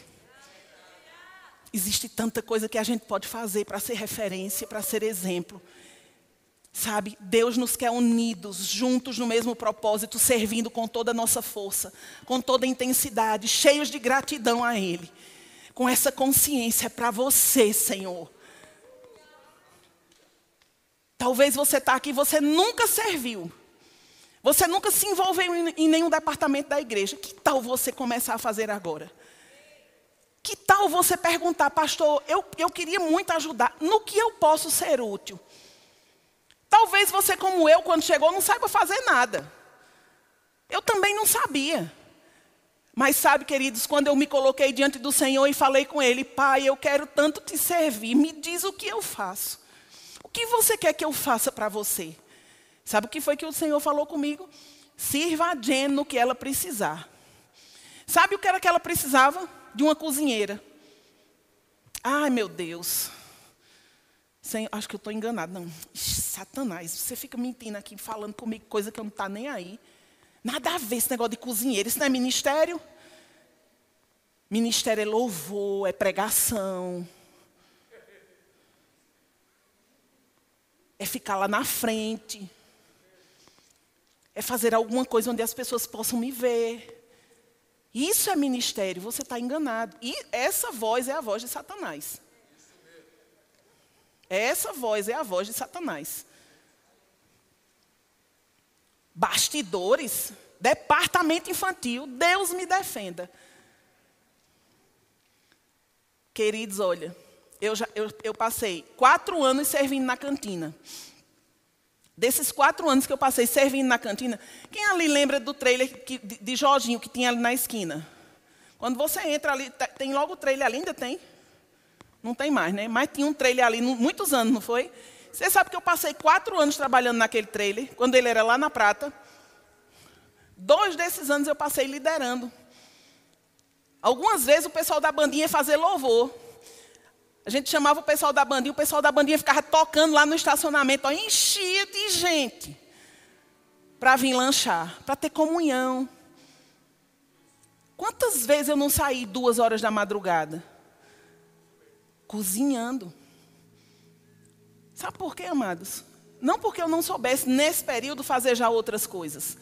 Existe tanta coisa que a gente pode fazer para ser referência, para ser exemplo. Sabe, Deus nos quer unidos, juntos no mesmo propósito, servindo com toda a nossa força, com toda a intensidade, cheios de gratidão a Ele. Com essa consciência para você, Senhor. Talvez você está aqui, você nunca serviu. Você nunca se envolveu em nenhum departamento da igreja. Que tal você começar a fazer agora? Que tal você perguntar, pastor, eu, eu queria muito ajudar, no que eu posso ser útil? Talvez você, como eu, quando chegou, não saiba fazer nada. Eu também não sabia. Mas sabe, queridos, quando eu me coloquei diante do Senhor e falei com Ele, Pai, eu quero tanto te servir, me diz o que eu faço. O que você quer que eu faça para você? Sabe o que foi que o Senhor falou comigo? Sirva a Jen no que ela precisar. Sabe o que era que ela precisava? De uma cozinheira. Ai, meu Deus. Senhor, acho que eu estou enganado. Não, Satanás, você fica mentindo aqui, falando comigo coisa que eu não está nem aí. Nada a ver esse negócio de cozinheiro. Isso não é ministério? Ministério é louvor, é pregação. É ficar lá na frente. É fazer alguma coisa onde as pessoas possam me ver. Isso é ministério, você está enganado. E essa voz é a voz de Satanás. Essa voz é a voz de Satanás. Bastidores, departamento infantil, Deus me defenda. Queridos, olha, eu, já, eu, eu passei quatro anos servindo na cantina. Desses quatro anos que eu passei servindo na cantina, quem ali lembra do trailer que, de, de Jorginho que tinha ali na esquina? Quando você entra ali, tem logo o trailer ali, ainda tem? Não tem mais, né? Mas tinha um trailer ali, muitos anos, não foi? Você sabe que eu passei quatro anos trabalhando naquele trailer, quando ele era lá na Prata. Dois desses anos eu passei liderando. Algumas vezes o pessoal da bandinha ia fazer louvor. A gente chamava o pessoal da bandinha, o pessoal da bandinha ficava tocando lá no estacionamento, ó, enchia de gente para vir lanchar, para ter comunhão. Quantas vezes eu não saí duas horas da madrugada? cozinhando. Sabe por quê, amados? Não porque eu não soubesse nesse período fazer já outras coisas,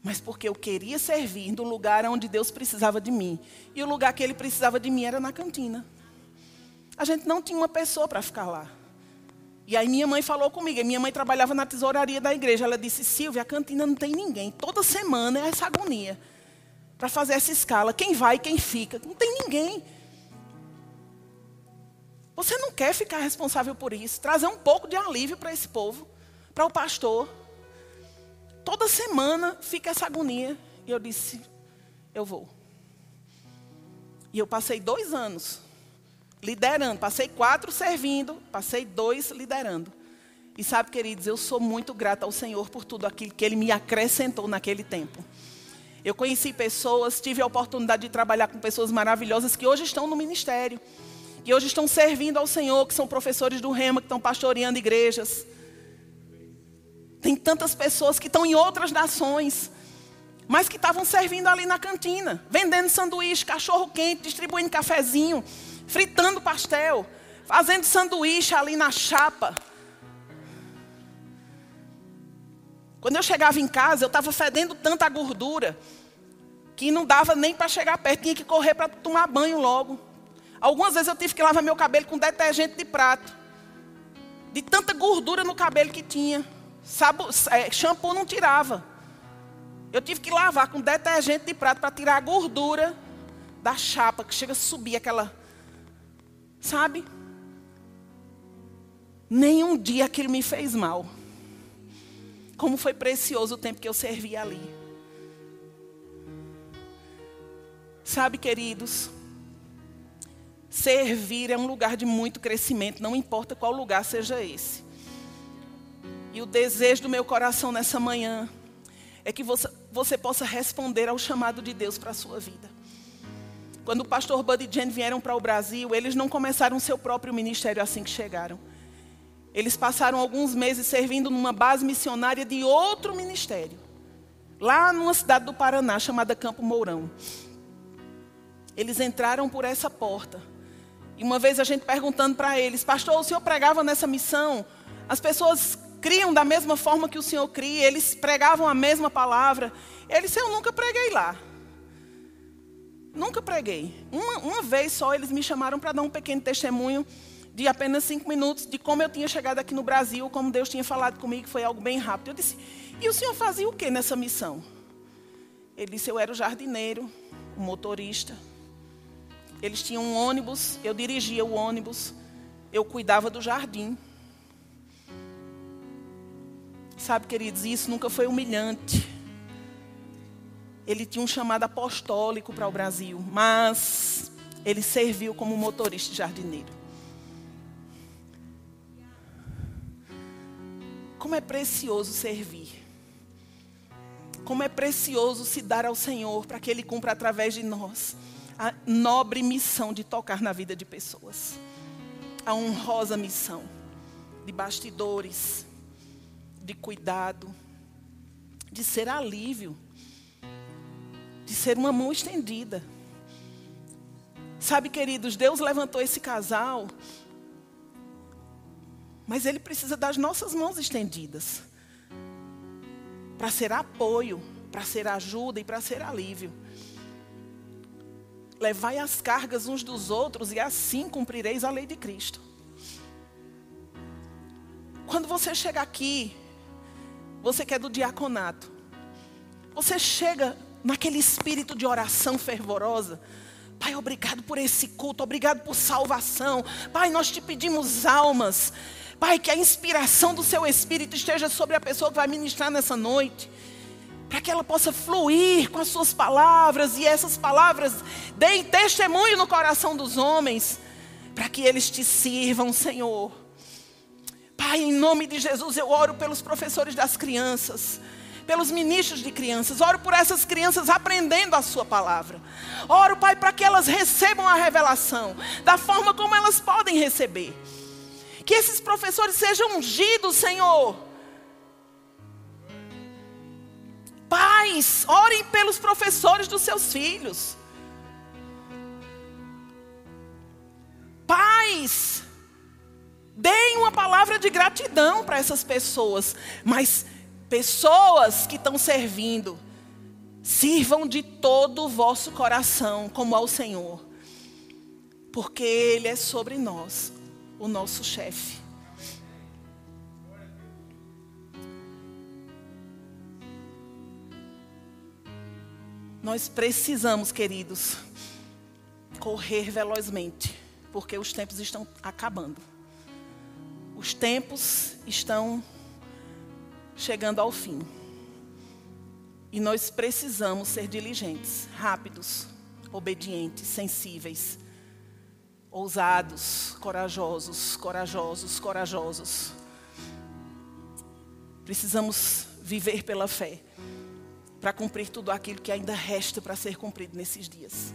mas porque eu queria servir no lugar onde Deus precisava de mim. E o lugar que Ele precisava de mim era na cantina. A gente não tinha uma pessoa para ficar lá. E aí minha mãe falou comigo, minha mãe trabalhava na tesouraria da igreja. Ela disse, Silvia, a cantina não tem ninguém. Toda semana é essa agonia. Para fazer essa escala. Quem vai, quem fica. Não tem ninguém. Você não quer ficar responsável por isso, trazer um pouco de alívio para esse povo, para o pastor. Toda semana fica essa agonia. E eu disse: eu vou. E eu passei dois anos liderando. Passei quatro servindo, passei dois liderando. E sabe, queridos, eu sou muito grata ao Senhor por tudo aquilo que Ele me acrescentou naquele tempo. Eu conheci pessoas, tive a oportunidade de trabalhar com pessoas maravilhosas que hoje estão no ministério que hoje estão servindo ao Senhor, que são professores do Rema, que estão pastoreando igrejas. Tem tantas pessoas que estão em outras nações, mas que estavam servindo ali na cantina, vendendo sanduíche, cachorro quente, distribuindo cafezinho, fritando pastel, fazendo sanduíche ali na chapa. Quando eu chegava em casa, eu estava fedendo tanta gordura que não dava nem para chegar perto, tinha que correr para tomar banho logo. Algumas vezes eu tive que lavar meu cabelo com detergente de prato. De tanta gordura no cabelo que tinha. É, shampoo não tirava. Eu tive que lavar com detergente de prato para tirar a gordura da chapa, que chega a subir aquela. Sabe? Nenhum dia aquilo me fez mal. Como foi precioso o tempo que eu servi ali. Sabe, queridos? Servir é um lugar de muito crescimento, não importa qual lugar seja esse. E o desejo do meu coração nessa manhã é que você, você possa responder ao chamado de Deus para a sua vida. Quando o pastor Bud e Jane vieram para o Brasil, eles não começaram seu próprio ministério assim que chegaram. Eles passaram alguns meses servindo numa base missionária de outro ministério. lá numa cidade do Paraná chamada Campo Mourão. Eles entraram por essa porta. E uma vez a gente perguntando para eles, pastor, o senhor pregava nessa missão? As pessoas criam da mesma forma que o senhor cria, eles pregavam a mesma palavra. Ele disse, eu nunca preguei lá. Nunca preguei. Uma, uma vez só eles me chamaram para dar um pequeno testemunho de apenas cinco minutos de como eu tinha chegado aqui no Brasil, como Deus tinha falado comigo, foi algo bem rápido. Eu disse, e o senhor fazia o que nessa missão? Ele disse, eu era o jardineiro, o motorista. Eles tinham um ônibus, eu dirigia o ônibus, eu cuidava do jardim. Sabe, queridos, isso nunca foi humilhante. Ele tinha um chamado apostólico para o Brasil, mas ele serviu como motorista jardineiro. Como é precioso servir. Como é precioso se dar ao Senhor para que Ele cumpra através de nós a nobre missão de tocar na vida de pessoas. A honrosa missão de bastidores, de cuidado, de ser alívio, ser uma mão estendida. Sabe, queridos, Deus levantou esse casal mas ele precisa das nossas mãos estendidas para ser apoio, para ser ajuda e para ser alívio. Levai as cargas uns dos outros e assim cumprireis a lei de Cristo. Quando você chega aqui, você que é do diaconato, você chega naquele espírito de oração fervorosa. Pai, obrigado por esse culto, obrigado por salvação. Pai, nós te pedimos almas. Pai, que a inspiração do seu Espírito esteja sobre a pessoa que vai ministrar nessa noite. Para que ela possa fluir com as suas palavras e essas palavras deem testemunho no coração dos homens. Para que eles te sirvam, Senhor. Pai, em nome de Jesus, eu oro pelos professores das crianças pelos ministros de crianças, oro por essas crianças aprendendo a Sua palavra. Oro, Pai, para que elas recebam a revelação da forma como elas podem receber. Que esses professores sejam ungidos, Senhor. Pais, orem pelos professores dos seus filhos. Pais, deem uma palavra de gratidão para essas pessoas, mas pessoas que estão servindo, sirvam de todo o vosso coração, como ao Senhor, porque Ele é sobre nós o nosso chefe. Nós precisamos, queridos, correr velozmente, porque os tempos estão acabando. Os tempos estão chegando ao fim. E nós precisamos ser diligentes, rápidos, obedientes, sensíveis ousados, corajosos, corajosos, corajosos. Precisamos viver pela fé para cumprir tudo aquilo que ainda resta para ser cumprido nesses dias.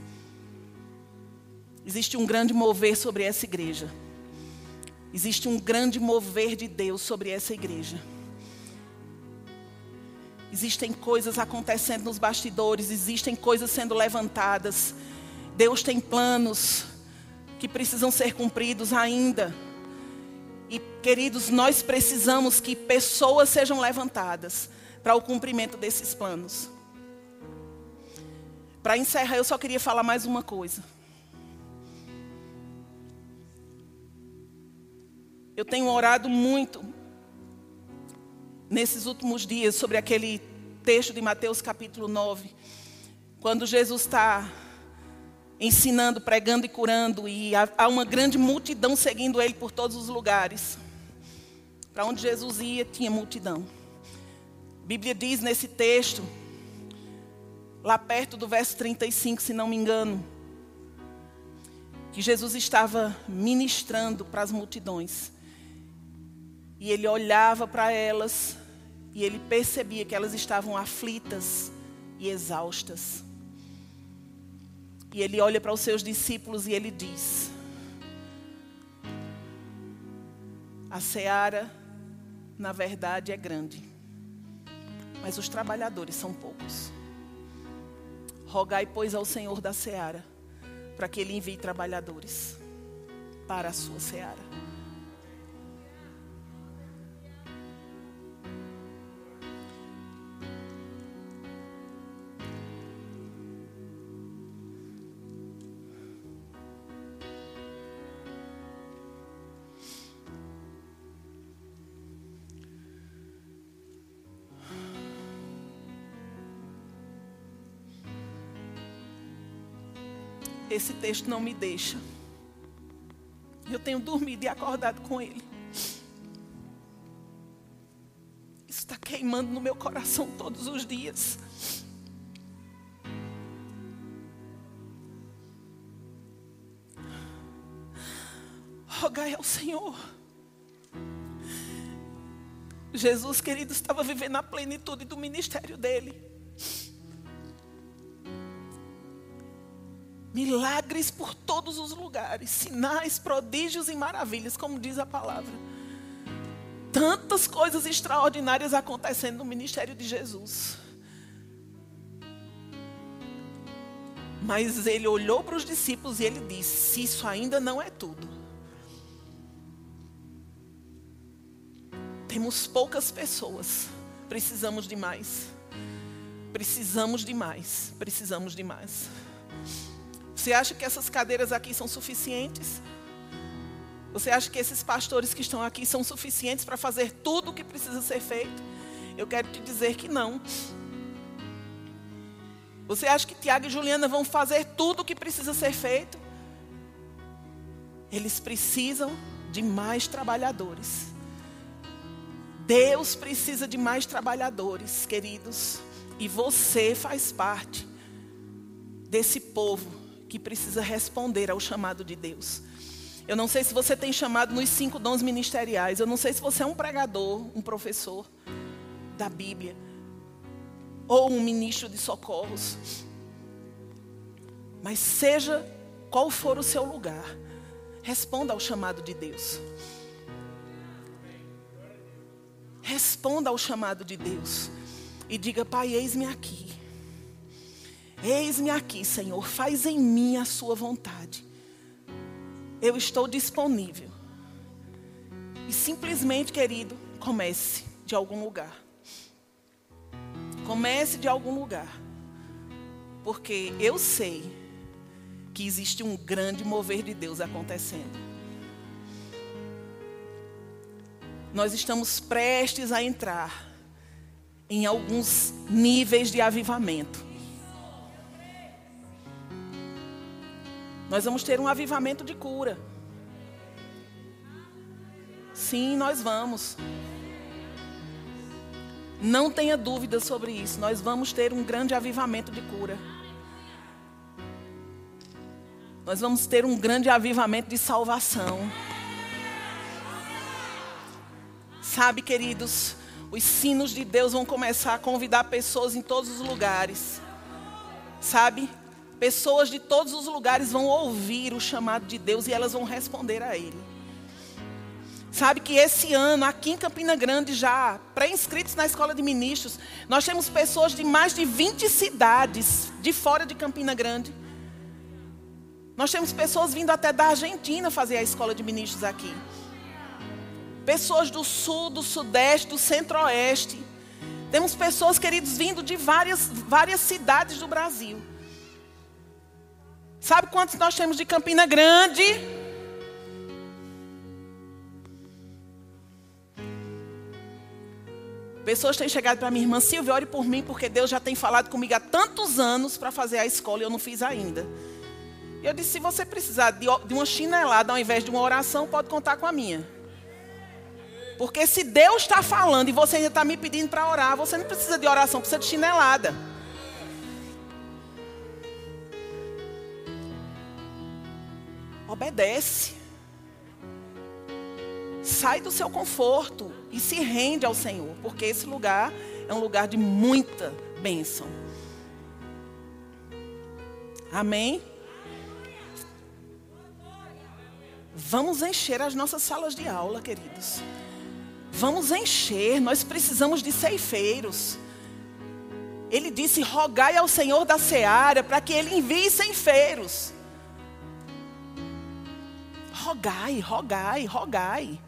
Existe um grande mover sobre essa igreja. Existe um grande mover de Deus sobre essa igreja. Existem coisas acontecendo nos bastidores, existem coisas sendo levantadas. Deus tem planos que precisam ser cumpridos ainda. E, queridos, nós precisamos que pessoas sejam levantadas para o cumprimento desses planos. Para encerrar, eu só queria falar mais uma coisa. Eu tenho orado muito nesses últimos dias sobre aquele texto de Mateus capítulo 9, quando Jesus está ensinando, pregando e curando, e há uma grande multidão seguindo ele por todos os lugares. Para onde Jesus ia, tinha multidão. A Bíblia diz nesse texto, lá perto do verso 35, se não me engano, que Jesus estava ministrando para as multidões. E ele olhava para elas e ele percebia que elas estavam aflitas e exaustas. E ele olha para os seus discípulos e ele diz: A seara, na verdade, é grande, mas os trabalhadores são poucos. Rogai, pois, ao Senhor da seara, para que ele envie trabalhadores para a sua seara. Esse texto não me deixa. Eu tenho dormido e acordado com ele. Isso está queimando no meu coração todos os dias. Rogai ao Senhor. Jesus, querido, estava vivendo a plenitude do ministério dele. Milagres por todos os lugares, sinais, prodígios e maravilhas, como diz a palavra. Tantas coisas extraordinárias acontecendo no ministério de Jesus. Mas ele olhou para os discípulos e ele disse: Isso ainda não é tudo. Temos poucas pessoas, precisamos de mais. Precisamos de mais, precisamos de mais. Você acha que essas cadeiras aqui são suficientes? Você acha que esses pastores que estão aqui são suficientes para fazer tudo o que precisa ser feito? Eu quero te dizer que não. Você acha que Tiago e Juliana vão fazer tudo o que precisa ser feito? Eles precisam de mais trabalhadores. Deus precisa de mais trabalhadores, queridos. E você faz parte desse povo que precisa responder ao chamado de Deus. Eu não sei se você tem chamado nos cinco dons ministeriais. Eu não sei se você é um pregador, um professor da Bíblia, ou um ministro de socorros. Mas seja qual for o seu lugar, responda ao chamado de Deus. Responda ao chamado de Deus e diga: Pai, eis-me aqui. Eis-me aqui, Senhor, faz em mim a sua vontade. Eu estou disponível. E simplesmente, querido, comece de algum lugar. Comece de algum lugar. Porque eu sei que existe um grande mover de Deus acontecendo. Nós estamos prestes a entrar em alguns níveis de avivamento. Nós vamos ter um avivamento de cura. Sim, nós vamos. Não tenha dúvida sobre isso. Nós vamos ter um grande avivamento de cura. Nós vamos ter um grande avivamento de salvação. Sabe, queridos, os sinos de Deus vão começar a convidar pessoas em todos os lugares. Sabe? Pessoas de todos os lugares vão ouvir o chamado de Deus e elas vão responder a Ele. Sabe que esse ano, aqui em Campina Grande, já pré-inscritos na escola de ministros, nós temos pessoas de mais de 20 cidades de fora de Campina Grande. Nós temos pessoas vindo até da Argentina fazer a escola de ministros aqui. Pessoas do sul, do sudeste, do centro-oeste. Temos pessoas, queridos, vindo de várias, várias cidades do Brasil. Sabe quantos nós temos de Campina Grande? Pessoas têm chegado para minha irmã Silvia, ore por mim, porque Deus já tem falado comigo há tantos anos para fazer a escola e eu não fiz ainda. Eu disse: se você precisar de uma chinelada ao invés de uma oração, pode contar com a minha. Porque se Deus está falando e você ainda está me pedindo para orar, você não precisa de oração, precisa de chinelada. Obedece. Sai do seu conforto e se rende ao Senhor, porque esse lugar é um lugar de muita bênção. Amém? Vamos encher as nossas salas de aula, queridos. Vamos encher, nós precisamos de ceifeiros. Ele disse: rogai ao Senhor da seara para que ele envie ceifeiros. Rogai, rogai, rogai.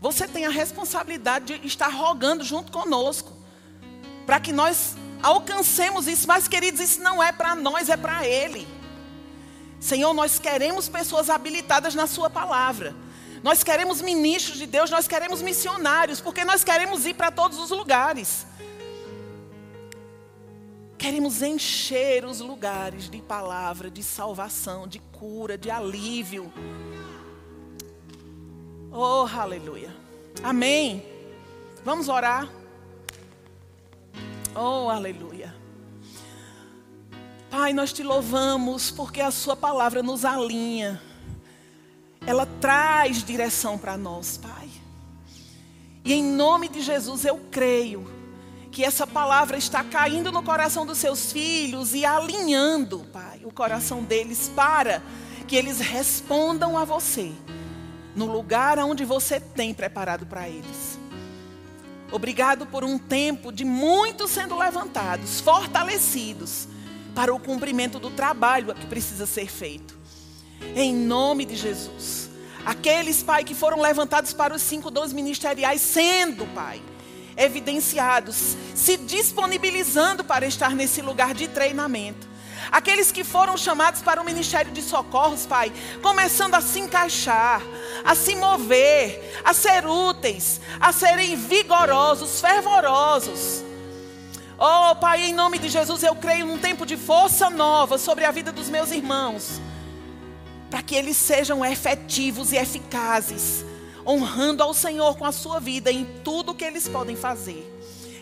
Você tem a responsabilidade de estar rogando junto conosco, para que nós alcancemos isso. Mas, queridos, isso não é para nós, é para Ele. Senhor, nós queremos pessoas habilitadas na Sua palavra. Nós queremos ministros de Deus, nós queremos missionários, porque nós queremos ir para todos os lugares. Queremos encher os lugares de palavra, de salvação, de cura, de alívio. Oh, aleluia. Amém. Vamos orar. Oh, aleluia. Pai, nós te louvamos porque a Sua palavra nos alinha ela traz direção para nós, Pai. E em nome de Jesus eu creio que essa palavra está caindo no coração dos seus filhos e alinhando, Pai, o coração deles para que eles respondam a você no lugar onde você tem preparado para eles. Obrigado por um tempo de muitos sendo levantados, fortalecidos para o cumprimento do trabalho que precisa ser feito. Em nome de Jesus. Aqueles, Pai, que foram levantados para os cinco dons ministeriais, sendo, Pai, evidenciados, se disponibilizando para estar nesse lugar de treinamento. Aqueles que foram chamados para o ministério de socorros, Pai, começando a se encaixar, a se mover, a ser úteis, a serem vigorosos, fervorosos. Oh, Pai, em nome de Jesus, eu creio num tempo de força nova sobre a vida dos meus irmãos para que eles sejam efetivos e eficazes, honrando ao Senhor com a sua vida em tudo que eles podem fazer.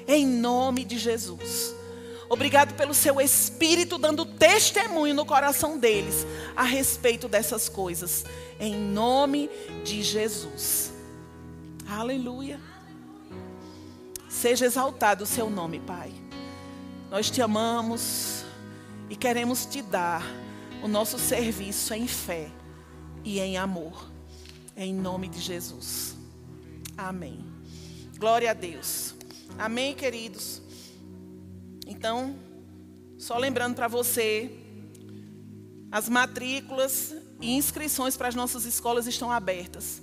Em nome de Jesus. Obrigado pelo seu espírito dando testemunho no coração deles a respeito dessas coisas. Em nome de Jesus. Aleluia. Seja exaltado o seu nome, Pai. Nós te amamos e queremos te dar o nosso serviço em fé e em amor. Em nome de Jesus. Amém. Glória a Deus. Amém, queridos. Então, só lembrando para você, as matrículas e inscrições para as nossas escolas estão abertas.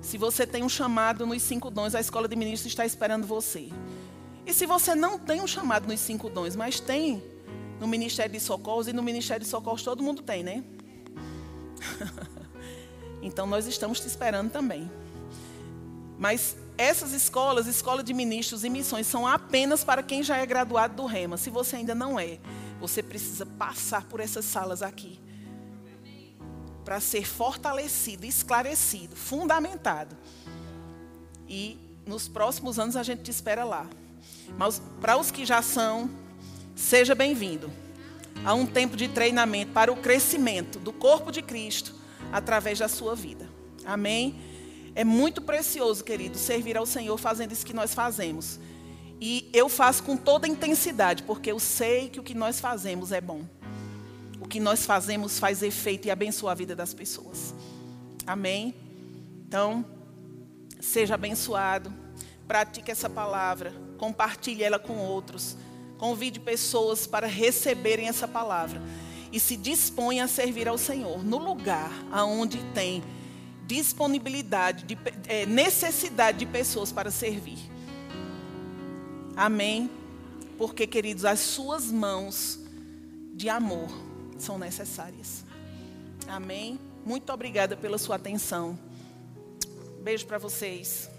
Se você tem um chamado nos cinco dons, a escola de ministros está esperando você. E se você não tem um chamado nos cinco dons, mas tem no Ministério de Socorros, e no Ministério de Socorros todo mundo tem, né? então nós estamos te esperando também. Mas essas escolas, escola de ministros e missões, são apenas para quem já é graduado do REMA. Se você ainda não é, você precisa passar por essas salas aqui. Para ser fortalecido, esclarecido, fundamentado. E nos próximos anos a gente te espera lá. Mas para os que já são, Seja bem-vindo a um tempo de treinamento para o crescimento do corpo de Cristo através da sua vida. Amém? É muito precioso, querido, servir ao Senhor fazendo isso que nós fazemos. E eu faço com toda intensidade, porque eu sei que o que nós fazemos é bom. O que nós fazemos faz efeito e abençoa a vida das pessoas. Amém? Então, seja abençoado, pratique essa palavra, compartilhe ela com outros. Convide pessoas para receberem essa palavra e se disponha a servir ao Senhor no lugar aonde tem disponibilidade, de, é, necessidade de pessoas para servir. Amém? Porque, queridos, as suas mãos de amor são necessárias. Amém? Muito obrigada pela sua atenção. Beijo para vocês.